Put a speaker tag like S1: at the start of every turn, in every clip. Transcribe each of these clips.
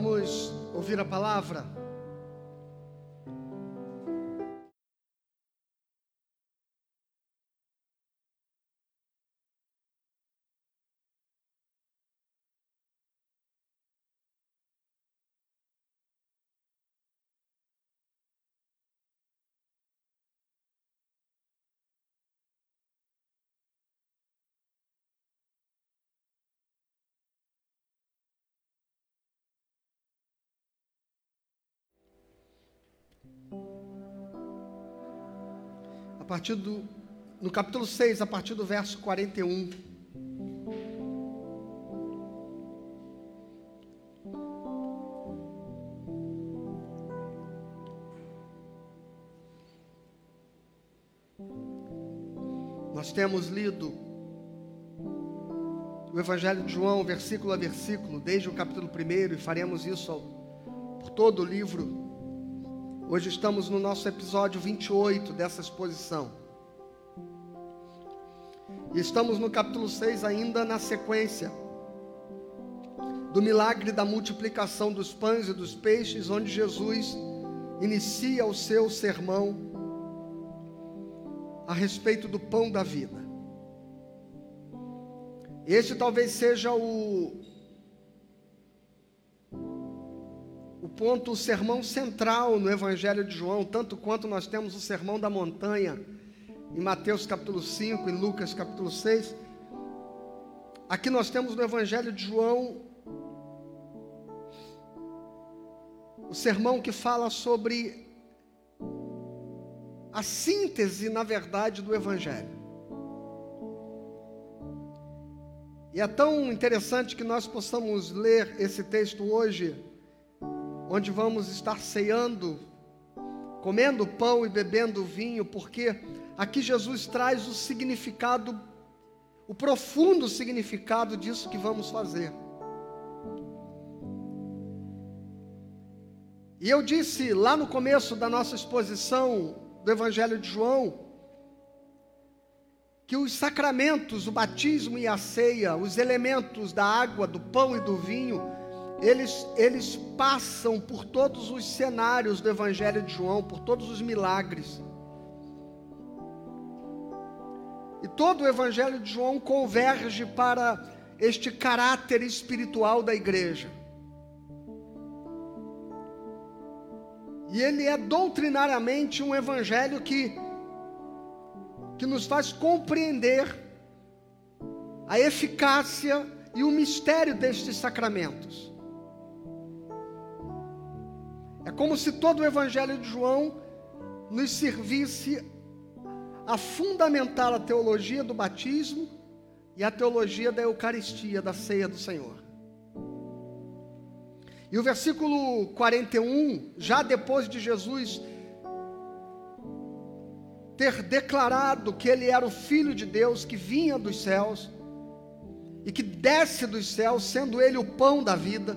S1: Vamos ouvir a palavra. Partir do no capítulo 6, a partir do verso 41. Nós temos lido o Evangelho de João, versículo a versículo, desde o capítulo 1, e faremos isso por todo o livro. Hoje estamos no nosso episódio 28 dessa exposição. E estamos no capítulo 6 ainda na sequência do milagre da multiplicação dos pães e dos peixes, onde Jesus inicia o seu sermão a respeito do pão da vida. Este talvez seja o, ponto, o sermão central no Evangelho de João, tanto quanto nós temos o sermão da montanha em Mateus capítulo 5, em Lucas capítulo 6. Aqui nós temos no Evangelho de João o sermão que fala sobre a síntese, na verdade, do Evangelho. E é tão interessante que nós possamos ler esse texto hoje, onde vamos estar ceando, comendo pão e bebendo vinho, porque aqui Jesus traz o significado, o profundo significado disso que vamos fazer. E eu disse lá no começo da nossa exposição do Evangelho de João, que os sacramentos, o batismo e a ceia, os elementos da água, do pão e do vinho, eles, eles passam por todos os cenários do Evangelho de João, por todos os milagres. E todo o Evangelho de João converge para este caráter espiritual da igreja. E ele é doutrinariamente um evangelho que, que nos faz compreender a eficácia e o mistério destes sacramentos. É como se todo o evangelho de João nos servisse a fundamentar a teologia do batismo e a teologia da Eucaristia, da ceia do Senhor. E o versículo 41, já depois de Jesus ter declarado que ele era o Filho de Deus que vinha dos céus e que desce dos céus, sendo ele o pão da vida,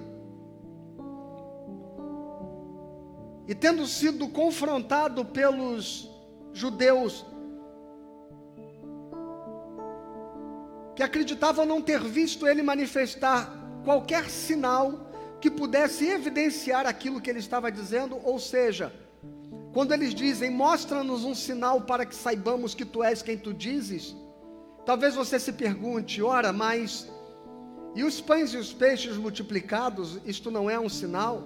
S1: e tendo sido confrontado pelos judeus que acreditavam não ter visto ele manifestar qualquer sinal que pudesse evidenciar aquilo que ele estava dizendo, ou seja, quando eles dizem, mostra-nos um sinal para que saibamos que tu és quem tu dizes, talvez você se pergunte, ora, mas e os pães e os peixes multiplicados, isto não é um sinal?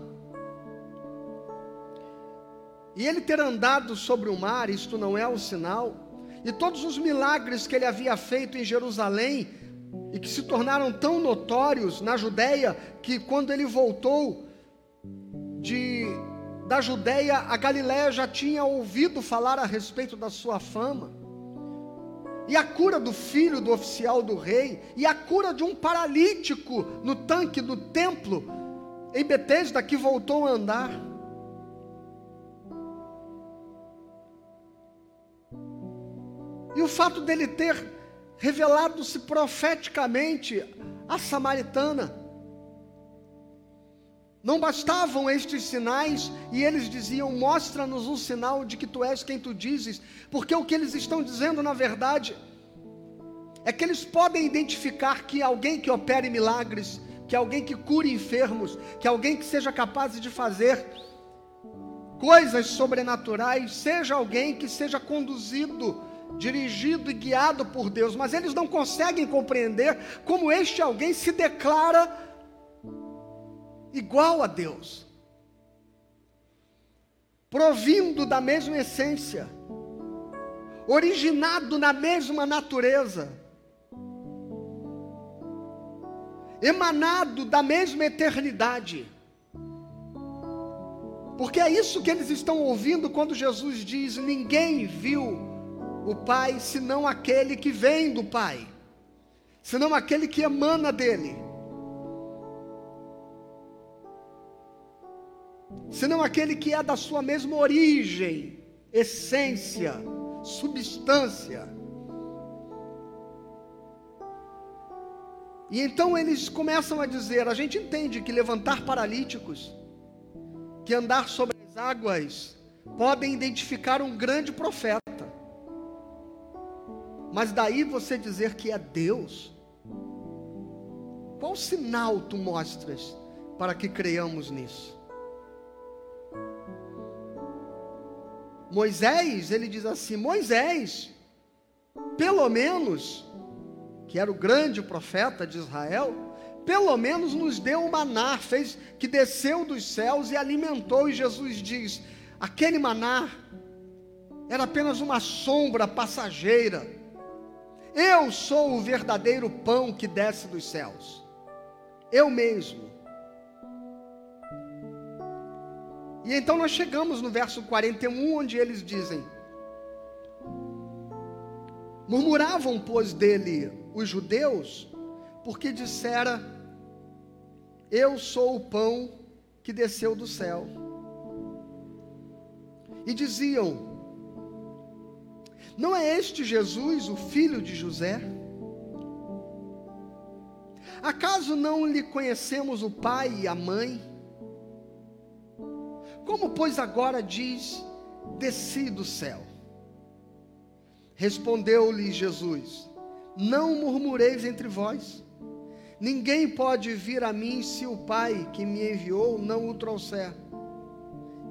S1: E ele ter andado sobre o mar, isto não é um sinal? E todos os milagres que ele havia feito em Jerusalém, e que se tornaram tão notórios na Judéia que quando ele voltou de da Judéia a Galiléia já tinha ouvido falar a respeito da sua fama. E a cura do filho do oficial do rei, e a cura de um paralítico no tanque do templo em Betesda que voltou a andar. E o fato dele ter revelado-se profeticamente à samaritana. Não bastavam estes sinais e eles diziam: Mostra-nos um sinal de que tu és quem tu dizes, porque o que eles estão dizendo na verdade é que eles podem identificar que alguém que opere milagres que alguém que cure enfermos, que alguém que seja capaz de fazer coisas sobrenaturais, seja alguém que seja conduzido, dirigido e guiado por Deus, mas eles não conseguem compreender como este alguém se declara igual a Deus, provindo da mesma essência, originado na mesma natureza emanado da mesma eternidade. Porque é isso que eles estão ouvindo quando Jesus diz: Ninguém viu o Pai senão aquele que vem do Pai, senão aquele que emana dele, senão aquele que é da sua mesma origem, essência, substância. E então eles começam a dizer: a gente entende que levantar paralíticos, que andar sobre as águas, podem identificar um grande profeta. Mas daí você dizer que é Deus, qual sinal tu mostras para que creiamos nisso? Moisés, ele diz assim: Moisés, pelo menos que era o grande profeta de Israel, pelo menos nos deu o maná, fez que desceu dos céus e alimentou, e Jesus diz: aquele maná era apenas uma sombra passageira. Eu sou o verdadeiro pão que desce dos céus. Eu mesmo. E então nós chegamos no verso 41, onde eles dizem: Murmuravam, pois, dele os judeus, porque dissera: Eu sou o pão que desceu do céu. E diziam: Não é este Jesus, o filho de José? Acaso não lhe conhecemos o pai e a mãe? Como, pois, agora diz: Desci do céu? Respondeu-lhe Jesus: Não murmureis entre vós. Ninguém pode vir a mim se o Pai que me enviou não o trouxer.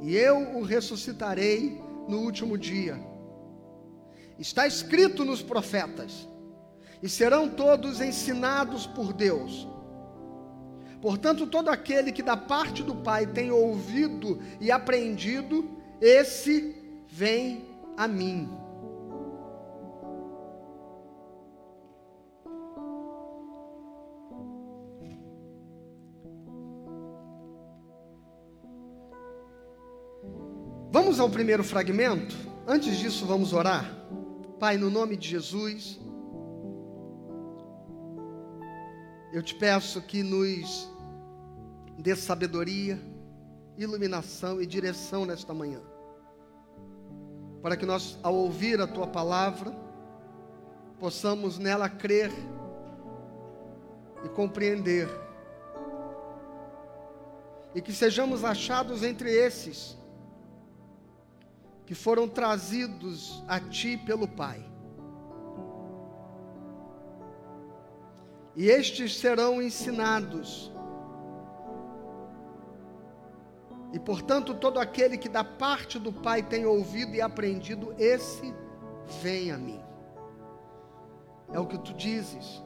S1: E eu o ressuscitarei no último dia. Está escrito nos profetas: E serão todos ensinados por Deus. Portanto, todo aquele que da parte do Pai tem ouvido e aprendido, esse vem a mim. Vamos ao primeiro fragmento? Antes disso, vamos orar. Pai, no nome de Jesus, eu te peço que nos dê sabedoria, iluminação e direção nesta manhã, para que nós, ao ouvir a tua palavra, possamos nela crer e compreender, e que sejamos achados entre esses que foram trazidos a ti pelo Pai. E estes serão ensinados. E portanto, todo aquele que da parte do Pai tem ouvido e aprendido, esse vem a mim. É o que tu dizes.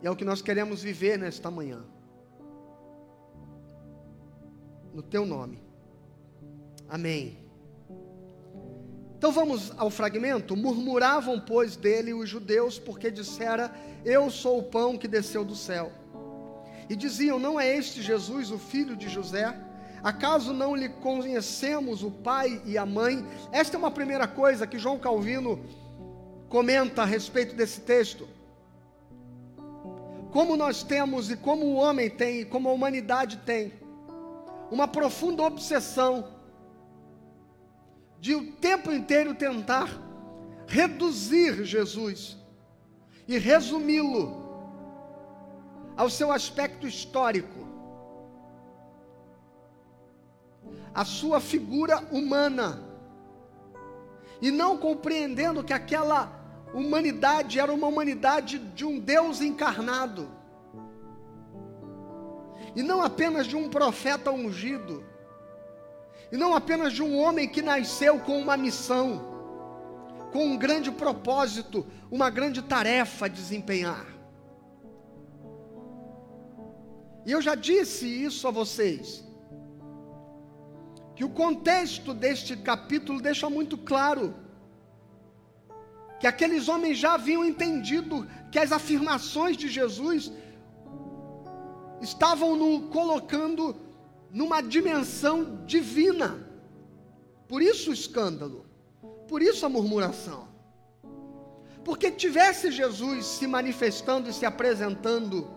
S1: E é o que nós queremos viver nesta manhã. No teu nome. Amém. Então vamos ao fragmento. Murmuravam, pois, dele os judeus, porque dissera: Eu sou o pão que desceu do céu. E diziam: Não é este Jesus, o filho de José? Acaso não lhe conhecemos o pai e a mãe? Esta é uma primeira coisa que João Calvino comenta a respeito desse texto. Como nós temos e como o homem tem, e como a humanidade tem, uma profunda obsessão de o tempo inteiro tentar reduzir Jesus e resumi-lo ao seu aspecto histórico, a sua figura humana, e não compreendendo que aquela humanidade era uma humanidade de um Deus encarnado. e não apenas de um profeta ungido, e não apenas de um homem que nasceu com uma missão, com um grande propósito, uma grande tarefa a desempenhar. E eu já disse isso a vocês, que o contexto deste capítulo deixa muito claro que aqueles homens já haviam entendido que as afirmações de Jesus estavam no colocando numa dimensão divina. Por isso o escândalo, por isso a murmuração. Porque tivesse Jesus se manifestando e se apresentando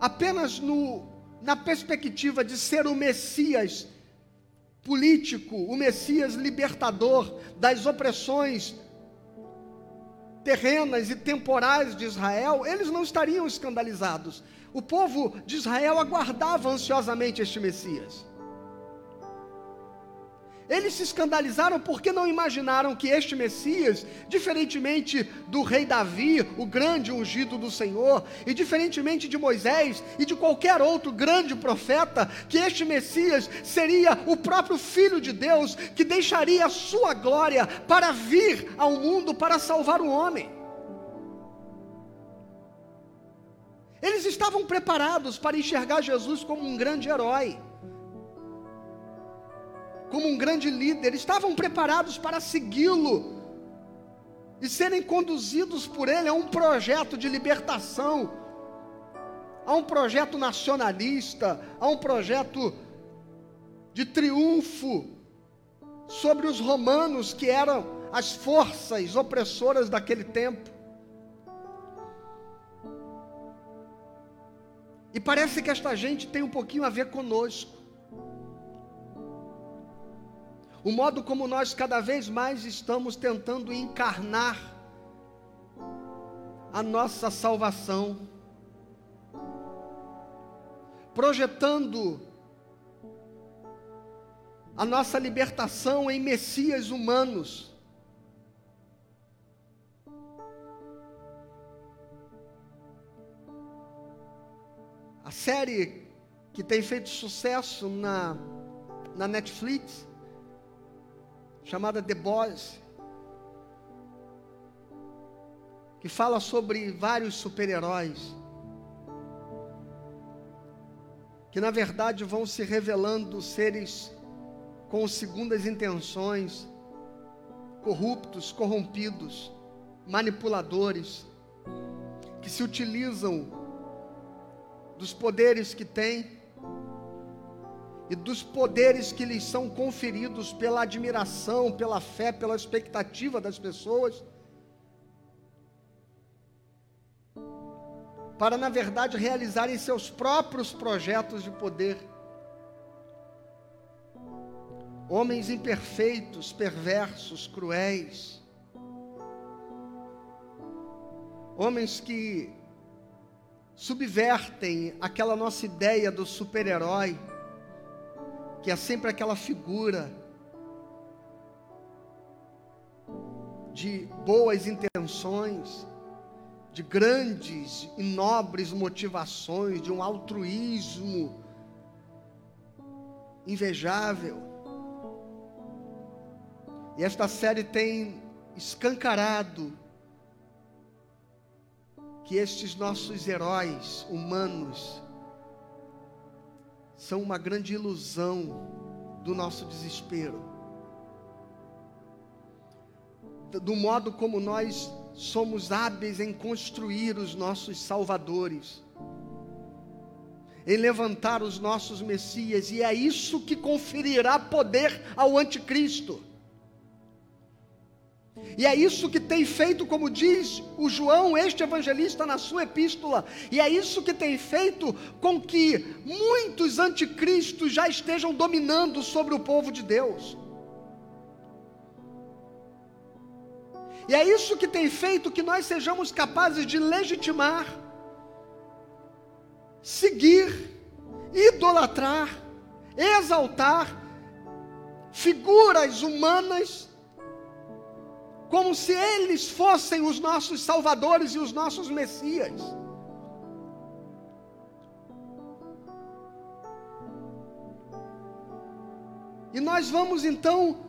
S1: apenas no, na perspectiva de ser o Messias político, o Messias libertador das opressões terrenas e temporais de Israel, eles não estariam escandalizados. O povo de Israel aguardava ansiosamente este Messias. Eles se escandalizaram porque não imaginaram que este Messias, diferentemente do rei Davi, o grande ungido do Senhor, e diferentemente de Moisés e de qualquer outro grande profeta, que este Messias seria o próprio Filho de Deus que deixaria a sua glória para vir ao mundo para salvar o homem. Eles estavam preparados para enxergar Jesus como um grande herói como um grande líder, estavam preparados para segui-lo e serem conduzidos por ele a um projeto de libertação, a um projeto nacionalista, a um projeto de triunfo sobre os romanos, que eram as forças opressoras daquele tempo. E parece que esta gente tem um pouquinho a ver conosco o modo como nós cada vez mais estamos tentando encarnar a nossa salvação, projetando a nossa libertação em Messias humanos. Série que tem feito sucesso na, na Netflix chamada The Boys, que fala sobre vários super-heróis, que na verdade vão se revelando seres com segundas intenções, corruptos, corrompidos, manipuladores, que se utilizam dos poderes que têm e dos poderes que lhes são conferidos pela admiração, pela fé, pela expectativa das pessoas, para na verdade realizarem seus próprios projetos de poder. Homens imperfeitos, perversos, cruéis, homens que subvertem aquela nossa ideia do super-herói que é sempre aquela figura de boas intenções, de grandes e nobres motivações, de um altruísmo invejável. E esta série tem escancarado que estes nossos heróis humanos são uma grande ilusão do nosso desespero. Do modo como nós somos hábeis em construir os nossos salvadores, em levantar os nossos messias, e é isso que conferirá poder ao anticristo. E é isso que tem feito, como diz o João, este evangelista, na sua epístola, e é isso que tem feito com que muitos anticristos já estejam dominando sobre o povo de Deus. E é isso que tem feito que nós sejamos capazes de legitimar, seguir, idolatrar, exaltar figuras humanas como se eles fossem os nossos salvadores e os nossos messias. E nós vamos então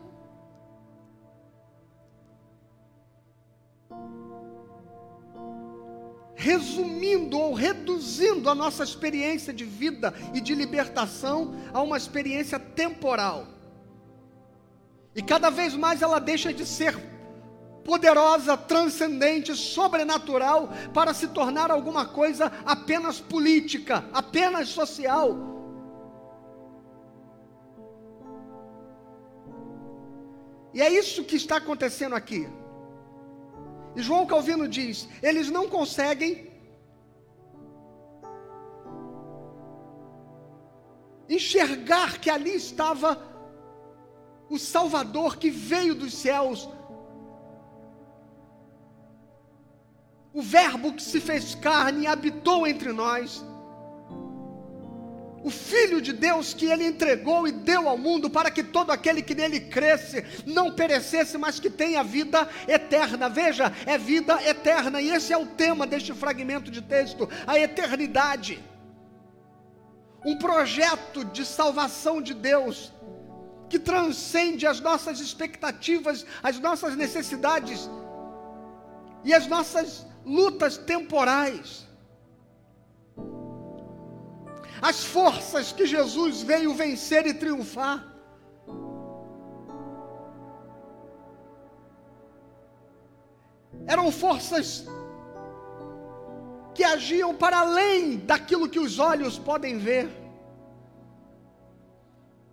S1: resumindo ou reduzindo a nossa experiência de vida e de libertação a uma experiência temporal. E cada vez mais ela deixa de ser poderosa, transcendente, sobrenatural, para se tornar alguma coisa apenas política, apenas social. E é isso que está acontecendo aqui. E João Calvino diz: eles não conseguem enxergar que ali estava o Salvador que veio dos céus, o Verbo que se fez carne e habitou entre nós o Filho de Deus que ele entregou e deu ao mundo para que todo aquele que nele cresce não perecesse, mas que tenha vida eterna. Veja, é vida eterna, e esse é o tema deste fragmento de texto: a eternidade. Um projeto de salvação de Deus que transcende as nossas expectativas, as nossas necessidades e as nossas lutas temporais as forças que Jesus veio vencer e triunfar. Eram forças que agiam para além daquilo que os olhos podem ver.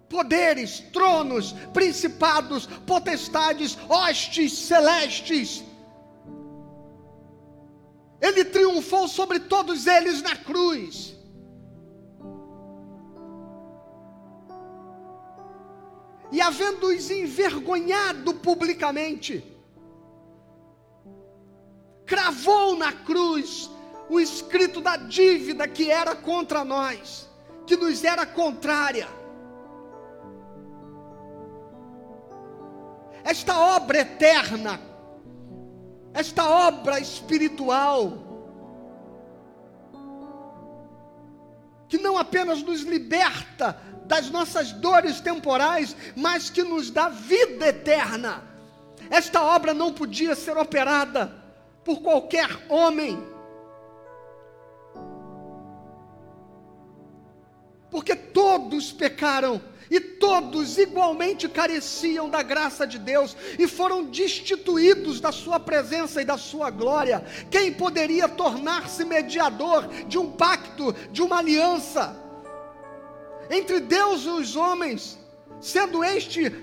S1: Poderes, tronos, principados, potestades, hostes celestes. Ele triunfou sobre todos eles na cruz. e havendo-os envergonhado publicamente, cravou na cruz o escrito da dívida que era contra nós, que nos era contrária. Esta obra eterna, esta obra espiritual, que não apenas nos liberta das nossas dores temporais, mas que nos dá vida eterna. Esta obra não podia ser operada por qualquer homem, porque todos pecaram e todos igualmente careciam da graça de Deus e foram destituídos da sua presença e da sua glória. Quem poderia tornar-se mediador de um pacto, de uma aliança? entre Deus e os homens, sendo este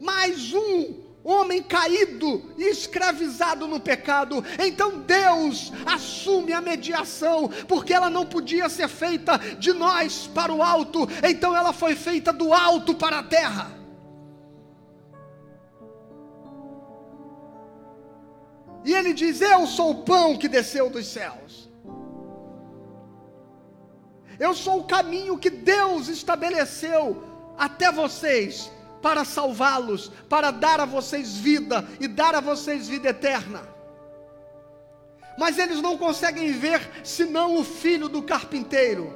S1: mais um homem caído e escravizado no pecado. Então Deus assume a mediação, porque ela não podia ser feita de nós para o alto, então ela foi feita do alto para a terra. E ele diz: Eu sou o pão que desceu dos céus. Eu sou o caminho que Deus estabeleceu até vocês para salvá-los, para dar a vocês vida e dar a vocês vida eterna. Mas eles não conseguem ver senão o filho do carpinteiro,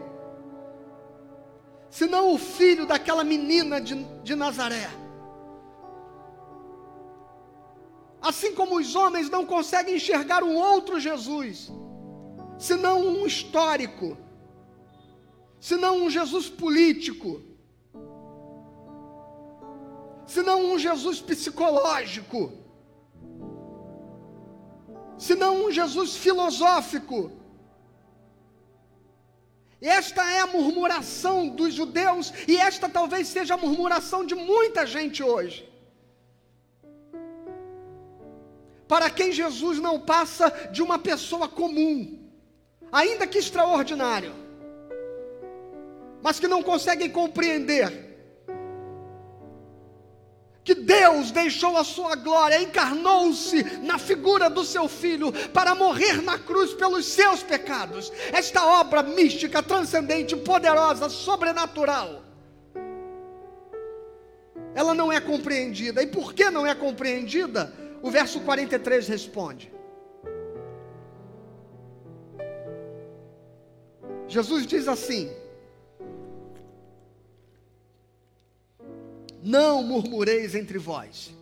S1: senão o filho daquela menina de, de Nazaré. Assim como os homens não conseguem enxergar um outro Jesus, senão um histórico, senão um Jesus político, senão um Jesus psicológico, senão um Jesus filosófico. Esta é a murmuração dos judeus, e esta talvez seja a murmuração de muita gente hoje. Para quem Jesus não passa de uma pessoa comum, ainda que extraordinário mas que não conseguem compreender que Deus deixou a sua glória, encarnou-se na figura do seu filho para morrer na cruz pelos seus pecados. Esta obra mística, transcendente, poderosa, sobrenatural, ela não é compreendida. E por que não é compreendida? O verso 43 responde. Jesus diz assim: não murmureis entre vós.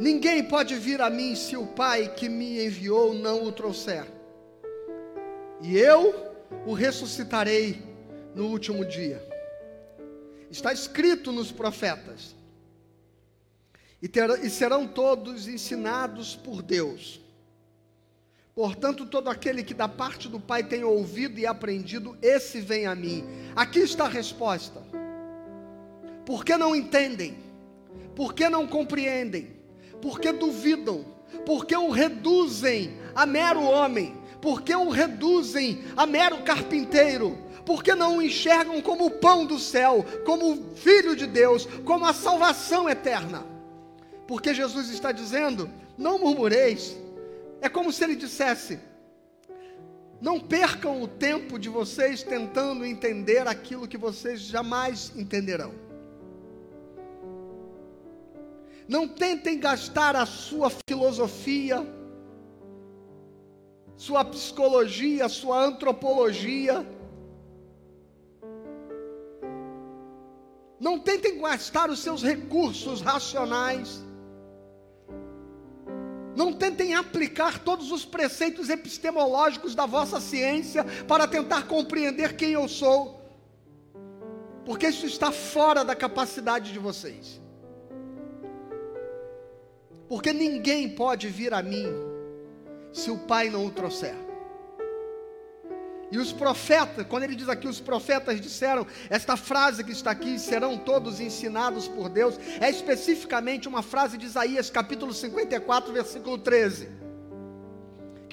S1: Ninguém pode vir a mim se o Pai que me enviou não o trouxer. E eu o ressuscitarei no último dia. Está escrito nos profetas. E, ter, e serão todos ensinados por Deus. Portanto, todo aquele que da parte do Pai tem ouvido e aprendido, esse vem a mim. Aqui está a resposta. Por que não entendem? Por que não compreendem? porque duvidam, porque o reduzem a mero homem, porque o reduzem a mero carpinteiro, porque não o enxergam como o pão do céu, como filho de Deus, como a salvação eterna. Porque Jesus está dizendo: não murmureis. É como se ele dissesse: não percam o tempo de vocês tentando entender aquilo que vocês jamais entenderão. Não tentem gastar a sua filosofia, sua psicologia, sua antropologia. Não tentem gastar os seus recursos racionais. Não tentem aplicar todos os preceitos epistemológicos da vossa ciência para tentar compreender quem eu sou, porque isso está fora da capacidade de vocês. Porque ninguém pode vir a mim se o Pai não o trouxer. E os profetas, quando ele diz aqui, os profetas disseram, esta frase que está aqui, serão todos ensinados por Deus, é especificamente uma frase de Isaías, capítulo 54, versículo 13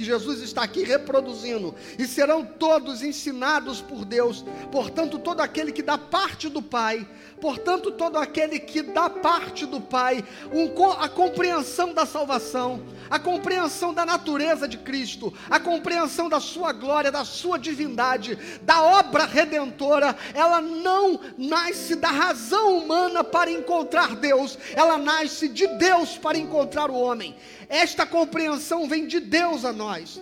S1: que Jesus está aqui reproduzindo, e serão todos ensinados por Deus. Portanto, todo aquele que dá parte do Pai, portanto, todo aquele que dá parte do Pai, um, a compreensão da salvação, a compreensão da natureza de Cristo, a compreensão da sua glória, da sua divindade, da obra redentora, ela não nasce da razão humana para encontrar Deus, ela nasce de Deus para encontrar o homem. Esta compreensão vem de Deus a nós.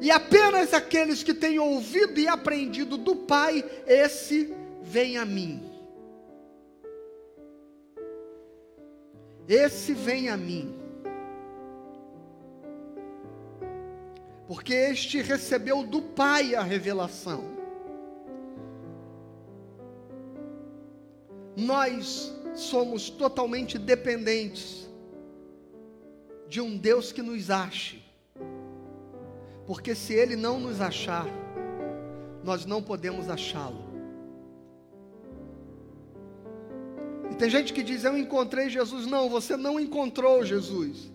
S1: E apenas aqueles que têm ouvido e aprendido do Pai, esse vem a mim. Esse vem a mim. Porque este recebeu do Pai a revelação. Nós somos totalmente dependentes de um Deus que nos ache. Porque se Ele não nos achar, nós não podemos achá-lo. E tem gente que diz: Eu encontrei Jesus. Não, você não encontrou Jesus.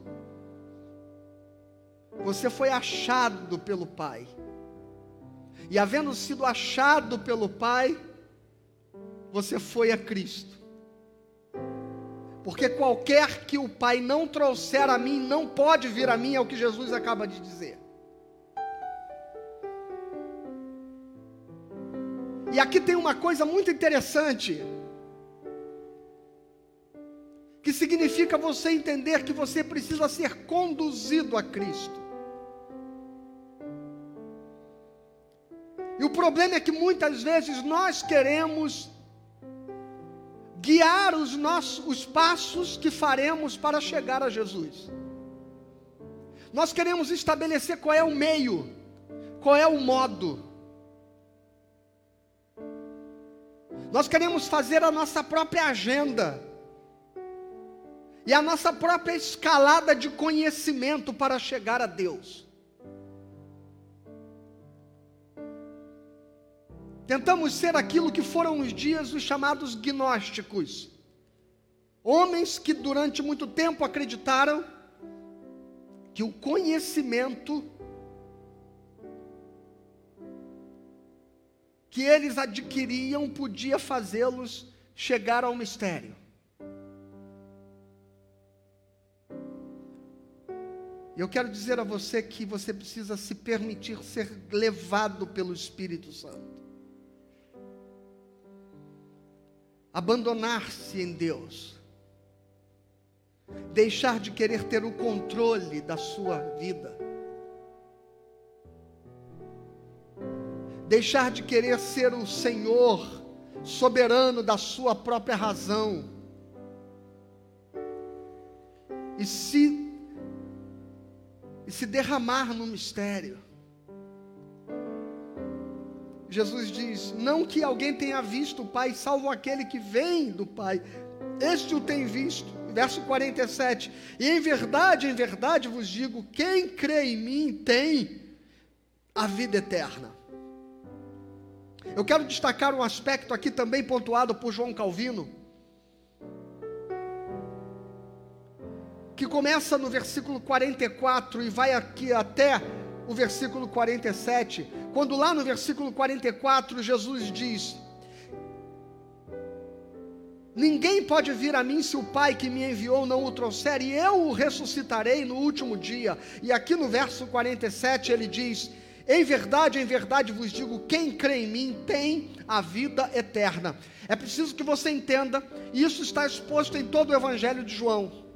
S1: Você foi achado pelo Pai. E havendo sido achado pelo Pai, você foi a Cristo. Porque qualquer que o Pai não trouxer a mim, não pode vir a mim, é o que Jesus acaba de dizer. E aqui tem uma coisa muito interessante, que significa você entender que você precisa ser conduzido a Cristo. E o problema é que muitas vezes nós queremos guiar os nossos os passos que faremos para chegar a Jesus. Nós queremos estabelecer qual é o meio, qual é o modo. Nós queremos fazer a nossa própria agenda e a nossa própria escalada de conhecimento para chegar a Deus. Tentamos ser aquilo que foram os dias os chamados gnósticos. Homens que durante muito tempo acreditaram que o conhecimento que eles adquiriam podia fazê-los chegar ao mistério. Eu quero dizer a você que você precisa se permitir ser levado pelo Espírito Santo. Abandonar-se em Deus, deixar de querer ter o controle da sua vida, deixar de querer ser o Senhor soberano da sua própria razão. E se e se derramar no mistério. Jesus diz: Não que alguém tenha visto o Pai, salvo aquele que vem do Pai. Este o tem visto. Verso 47. E em verdade, em verdade vos digo: quem crê em mim tem a vida eterna. Eu quero destacar um aspecto aqui também pontuado por João Calvino, que começa no versículo 44 e vai aqui até o versículo 47, quando lá no versículo 44 Jesus diz: Ninguém pode vir a mim se o Pai que me enviou não o trouxer, e eu o ressuscitarei no último dia. E aqui no verso 47 ele diz: Em verdade, em verdade vos digo: quem crê em mim tem a vida eterna. É preciso que você entenda, e isso está exposto em todo o Evangelho de João.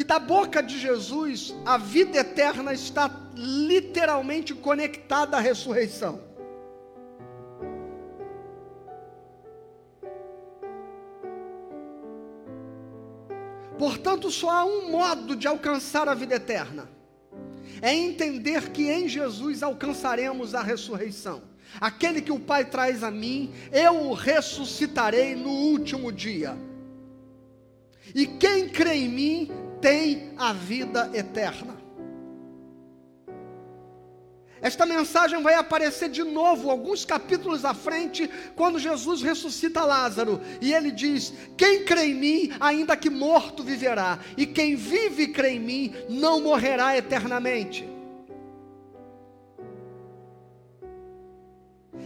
S1: Que da boca de Jesus a vida eterna está literalmente conectada à ressurreição. Portanto, só há um modo de alcançar a vida eterna: é entender que em Jesus alcançaremos a ressurreição. Aquele que o Pai traz a mim, eu o ressuscitarei no último dia. E quem crê em mim tem a vida eterna. Esta mensagem vai aparecer de novo, alguns capítulos à frente, quando Jesus ressuscita Lázaro. E ele diz: Quem crê em mim, ainda que morto, viverá. E quem vive e crê em mim, não morrerá eternamente.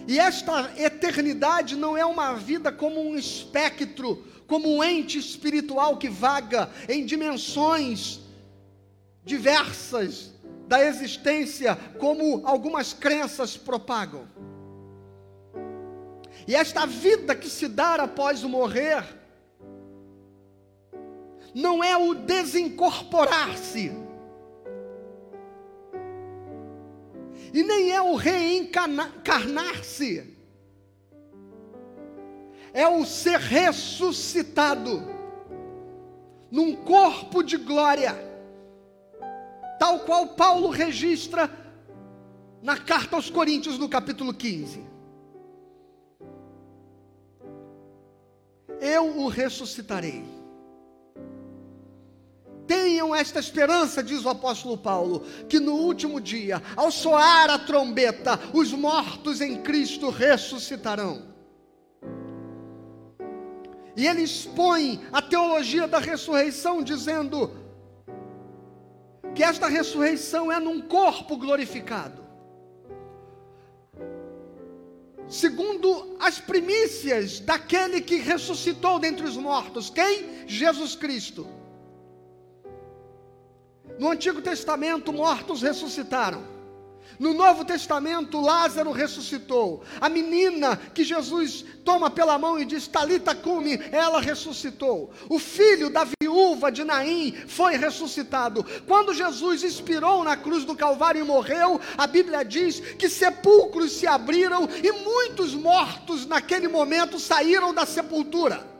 S1: E esta eternidade não é uma vida como um espectro, como um ente espiritual que vaga em dimensões diversas da existência, como algumas crenças propagam. E esta vida que se dá após o morrer, não é o desincorporar-se, e nem é o reencarnar-se, é o ser ressuscitado num corpo de glória, tal qual Paulo registra na carta aos Coríntios, no capítulo 15. Eu o ressuscitarei. Tenham esta esperança, diz o apóstolo Paulo, que no último dia, ao soar a trombeta, os mortos em Cristo ressuscitarão. E ele expõe a teologia da ressurreição, dizendo que esta ressurreição é num corpo glorificado. Segundo as primícias daquele que ressuscitou dentre os mortos, quem? Jesus Cristo. No Antigo Testamento, mortos ressuscitaram. No Novo Testamento, Lázaro ressuscitou. A menina que Jesus toma pela mão e diz: Talita cume, ela ressuscitou. O filho da viúva de Naim foi ressuscitado. Quando Jesus expirou na cruz do Calvário e morreu, a Bíblia diz que sepulcros se abriram e muitos mortos naquele momento saíram da sepultura.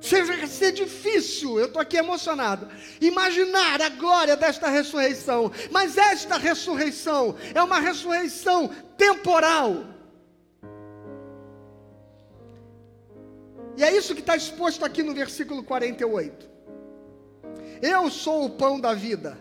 S1: Chega a ser difícil, eu estou aqui emocionado, imaginar a glória desta ressurreição, mas esta ressurreição é uma ressurreição temporal. E é isso que está exposto aqui no versículo 48. Eu sou o pão da vida.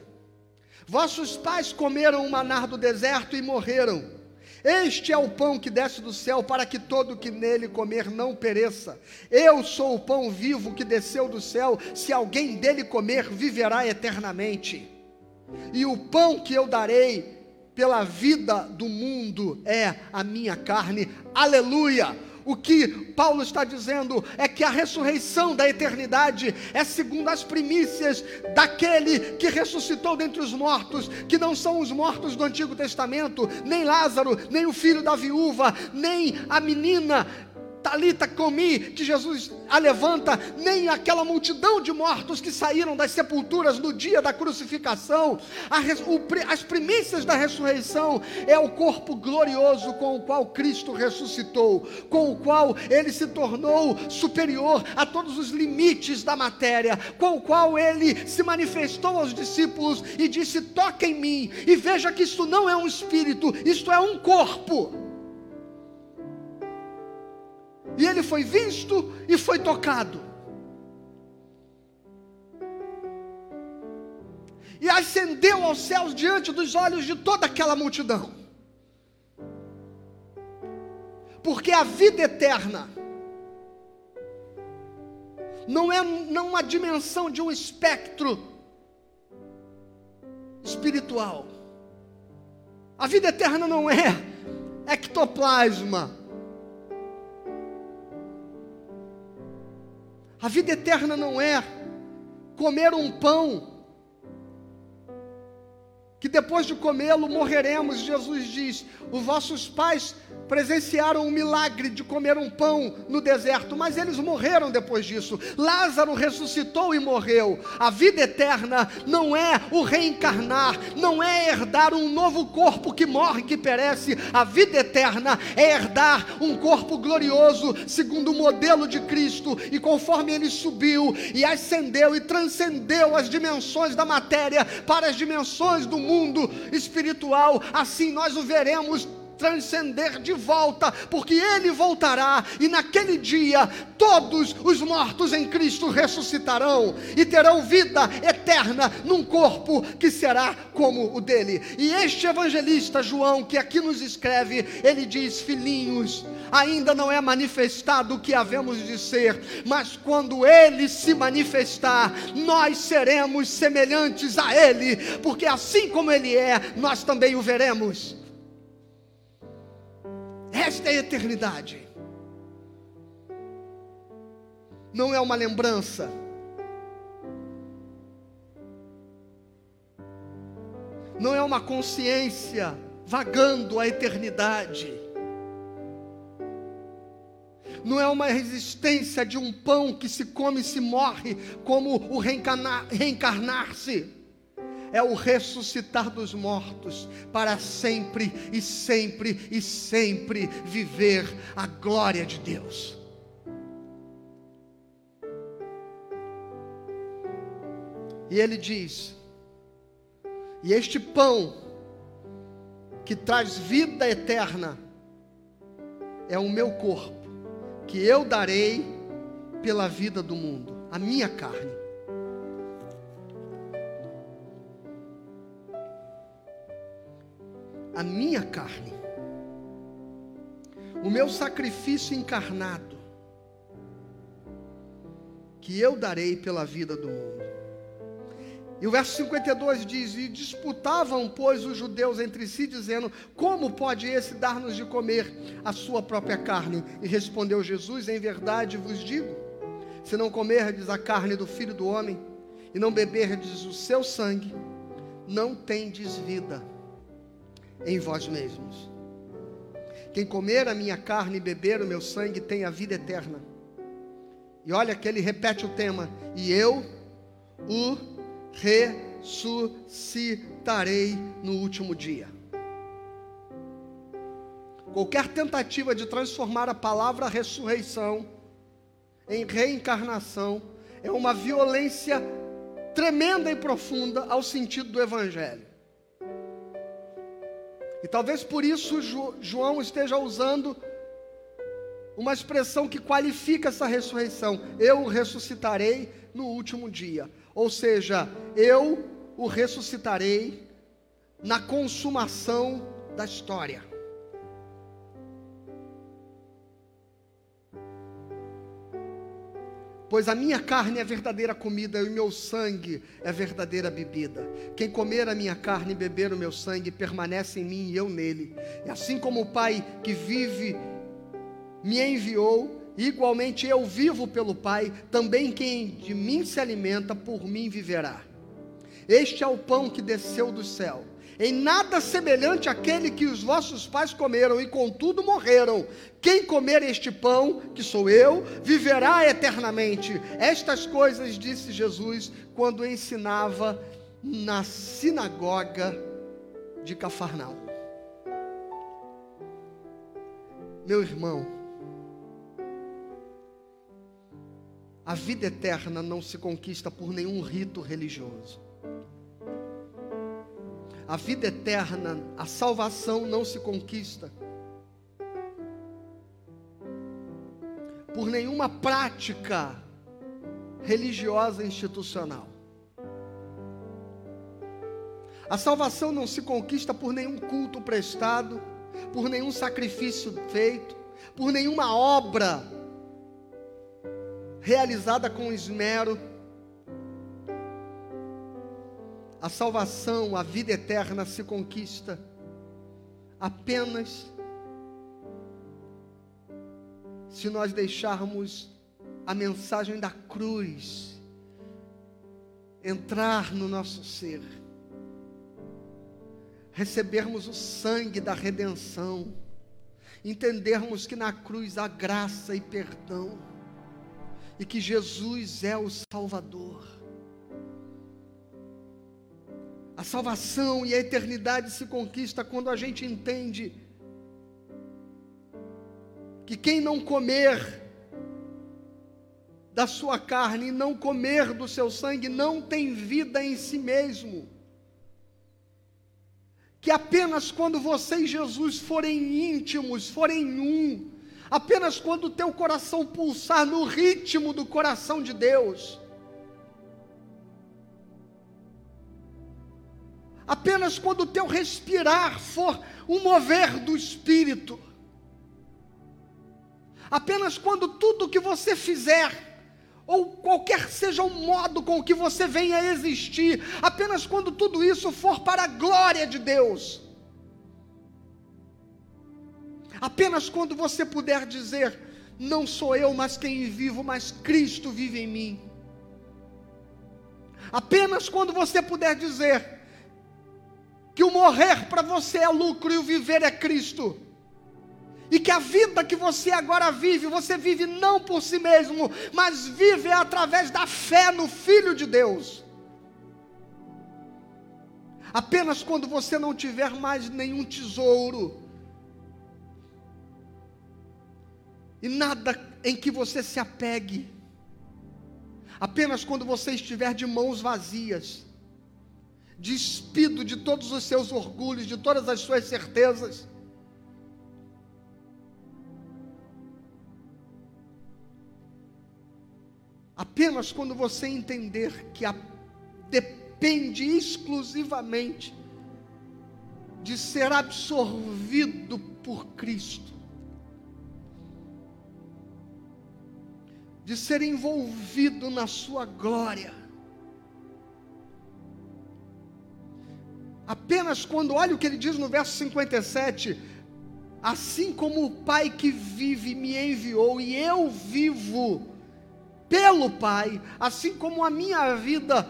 S1: Vossos pais comeram o manar do deserto e morreram. Este é o pão que desce do céu, para que todo que nele comer não pereça. Eu sou o pão vivo que desceu do céu, se alguém dele comer, viverá eternamente. E o pão que eu darei pela vida do mundo é a minha carne. Aleluia! O que Paulo está dizendo é que a ressurreição da eternidade é segundo as primícias daquele que ressuscitou dentre os mortos, que não são os mortos do Antigo Testamento, nem Lázaro, nem o filho da viúva, nem a menina Talita comi, que Jesus a levanta, nem aquela multidão de mortos que saíram das sepulturas no dia da crucificação. O, as primícias da ressurreição é o corpo glorioso com o qual Cristo ressuscitou, com o qual ele se tornou superior a todos os limites da matéria, com o qual ele se manifestou aos discípulos e disse: Toca em mim, e veja que isto não é um espírito, isto é um corpo. E ele foi visto e foi tocado. E ascendeu aos céus diante dos olhos de toda aquela multidão. Porque a vida eterna não é não uma dimensão de um espectro espiritual. A vida eterna não é ectoplasma A vida eterna não é comer um pão que depois de comê-lo morreremos. Jesus diz: os vossos pais presenciaram o milagre de comer um pão no deserto, mas eles morreram depois disso. Lázaro ressuscitou e morreu. A vida eterna não é o reencarnar, não é herdar um novo corpo que morre, que perece. A vida eterna é herdar um corpo glorioso, segundo o modelo de Cristo, e conforme ele subiu e ascendeu e transcendeu as dimensões da matéria para as dimensões do mundo espiritual, assim nós o veremos transcender de volta, porque ele voltará e naquele dia todos os mortos em Cristo ressuscitarão e terão vida eterna num corpo que será como o dele. E este evangelista João, que aqui nos escreve, ele diz: Filhinhos, ainda não é manifestado o que havemos de ser, mas quando ele se manifestar, nós seremos semelhantes a ele, porque assim como ele é, nós também o veremos. Esta é eternidade. Não é uma lembrança. Não é uma consciência vagando a eternidade. Não é uma resistência de um pão que se come e se morre, como o reencarnar-se é o ressuscitar dos mortos, para sempre e sempre e sempre viver a glória de Deus. E ele diz: E este pão que traz vida eterna é o meu corpo, que eu darei pela vida do mundo, a minha carne. A minha carne, o meu sacrifício encarnado, que eu darei pela vida do mundo. E o verso 52 diz: E disputavam, pois, os judeus entre si, dizendo: Como pode esse dar-nos de comer a sua própria carne? E respondeu Jesus: Em verdade vos digo: se não comerdes a carne do filho do homem, e não beberdes o seu sangue, não tendes vida em vós mesmos. Quem comer a minha carne e beber o meu sangue tem a vida eterna. E olha que ele repete o tema: e eu o ressuscitarei no último dia. Qualquer tentativa de transformar a palavra ressurreição em reencarnação é uma violência tremenda e profunda ao sentido do Evangelho. E talvez por isso João esteja usando uma expressão que qualifica essa ressurreição: eu o ressuscitarei no último dia. Ou seja, eu o ressuscitarei na consumação da história. Pois a minha carne é verdadeira comida e o meu sangue é verdadeira bebida. Quem comer a minha carne e beber o meu sangue permanece em mim e eu nele. E assim como o Pai que vive me enviou, igualmente eu vivo pelo Pai, também quem de mim se alimenta, por mim viverá. Este é o pão que desceu do céu em nada semelhante àquele que os vossos pais comeram e contudo morreram. Quem comer este pão, que sou eu, viverá eternamente. Estas coisas disse Jesus quando ensinava na sinagoga de Cafarnaum. Meu irmão, a vida eterna não se conquista por nenhum rito religioso. A vida eterna, a salvação não se conquista por nenhuma prática religiosa institucional. A salvação não se conquista por nenhum culto prestado, por nenhum sacrifício feito, por nenhuma obra realizada com esmero a salvação, a vida eterna se conquista apenas se nós deixarmos a mensagem da cruz entrar no nosso ser, recebermos o sangue da redenção, entendermos que na cruz há graça e perdão, e que Jesus é o Salvador a salvação e a eternidade se conquista quando a gente entende que quem não comer da sua carne e não comer do seu sangue não tem vida em si mesmo. Que apenas quando você e Jesus forem íntimos, forem um, apenas quando o teu coração pulsar no ritmo do coração de Deus, apenas quando o teu respirar for um mover do espírito, apenas quando tudo que você fizer, ou qualquer seja o modo com que você venha a existir, apenas quando tudo isso for para a glória de Deus, apenas quando você puder dizer: Não sou eu, mas quem vivo, mas Cristo vive em mim. Apenas quando você puder dizer: que o morrer para você é lucro e o viver é Cristo. E que a vida que você agora vive, você vive não por si mesmo, mas vive através da fé no Filho de Deus. Apenas quando você não tiver mais nenhum tesouro, e nada em que você se apegue, apenas quando você estiver de mãos vazias, despido de todos os seus orgulhos, de todas as suas certezas. Apenas quando você entender que a, depende exclusivamente de ser absorvido por Cristo, de ser envolvido na Sua glória, Apenas quando, olha o que ele diz no verso 57, assim como o Pai que vive me enviou e eu vivo pelo Pai, assim como a minha vida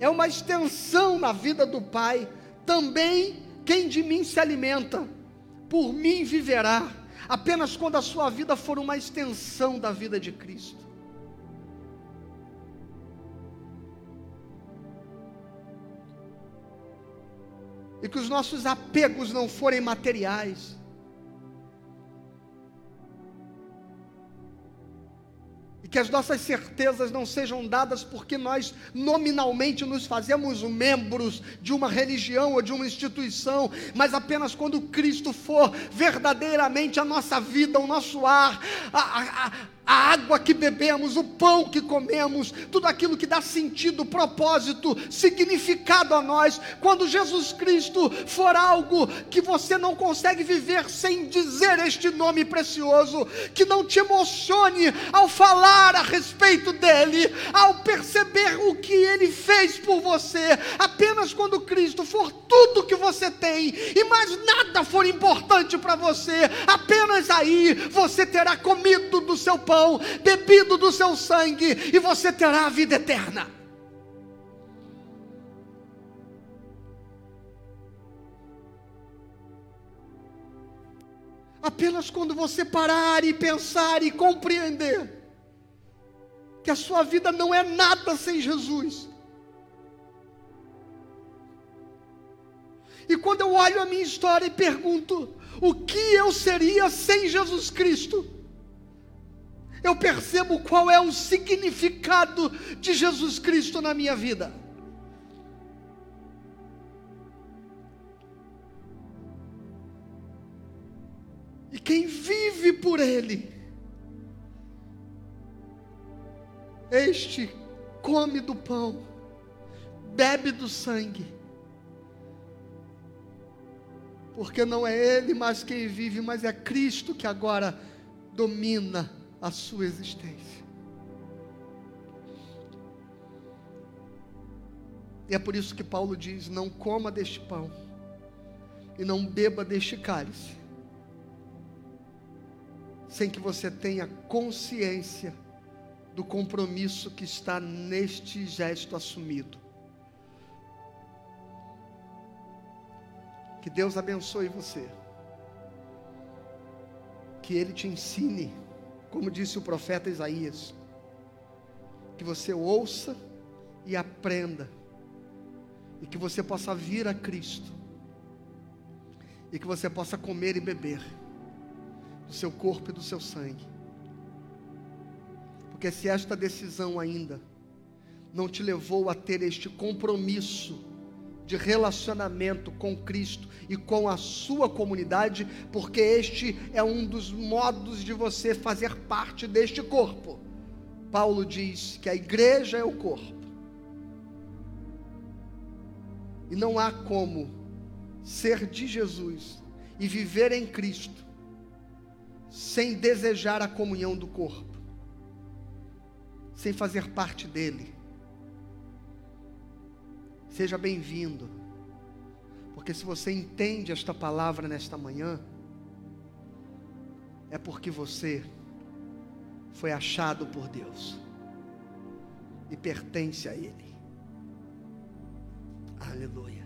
S1: é uma extensão na vida do Pai, também quem de mim se alimenta, por mim viverá, apenas quando a sua vida for uma extensão da vida de Cristo. E que os nossos apegos não forem materiais. E que as nossas certezas não sejam dadas porque nós nominalmente nos fazemos membros de uma religião ou de uma instituição, mas apenas quando Cristo for verdadeiramente a nossa vida, o nosso ar, a, a, a água que bebemos, o pão que comemos, tudo aquilo que dá sentido, propósito, significado a nós, quando Jesus Cristo for algo que você não consegue viver sem dizer este nome precioso, que não te emocione ao falar a respeito dele, ao perceber o que ele fez por você, apenas quando Cristo for tudo que você tem e mais nada for importante para você, apenas aí você terá comido do seu pão pão, bebido do seu sangue, e você terá a vida eterna. Apenas quando você parar e pensar e compreender que a sua vida não é nada sem Jesus. E quando eu olho a minha história e pergunto: o que eu seria sem Jesus Cristo? Eu percebo qual é o significado de Jesus Cristo na minha vida. E quem vive por Ele, este come do pão, bebe do sangue, porque não é Ele mais quem vive, mas é Cristo que agora domina a sua existência. E é por isso que Paulo diz: não coma deste pão e não beba deste cálice sem que você tenha consciência do compromisso que está neste gesto assumido. Que Deus abençoe você. Que Ele te ensine, como disse o profeta Isaías, que você ouça e aprenda, e que você possa vir a Cristo, e que você possa comer e beber do seu corpo e do seu sangue. Porque se esta decisão ainda não te levou a ter este compromisso de relacionamento com Cristo e com a sua comunidade, porque este é um dos modos de você fazer parte deste corpo. Paulo diz que a igreja é o corpo. E não há como ser de Jesus e viver em Cristo sem desejar a comunhão do corpo, sem fazer parte dele. Seja bem-vindo, porque se você entende esta palavra nesta manhã, é porque você foi achado por Deus e pertence a Ele. Aleluia.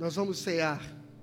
S1: Nós vamos cear.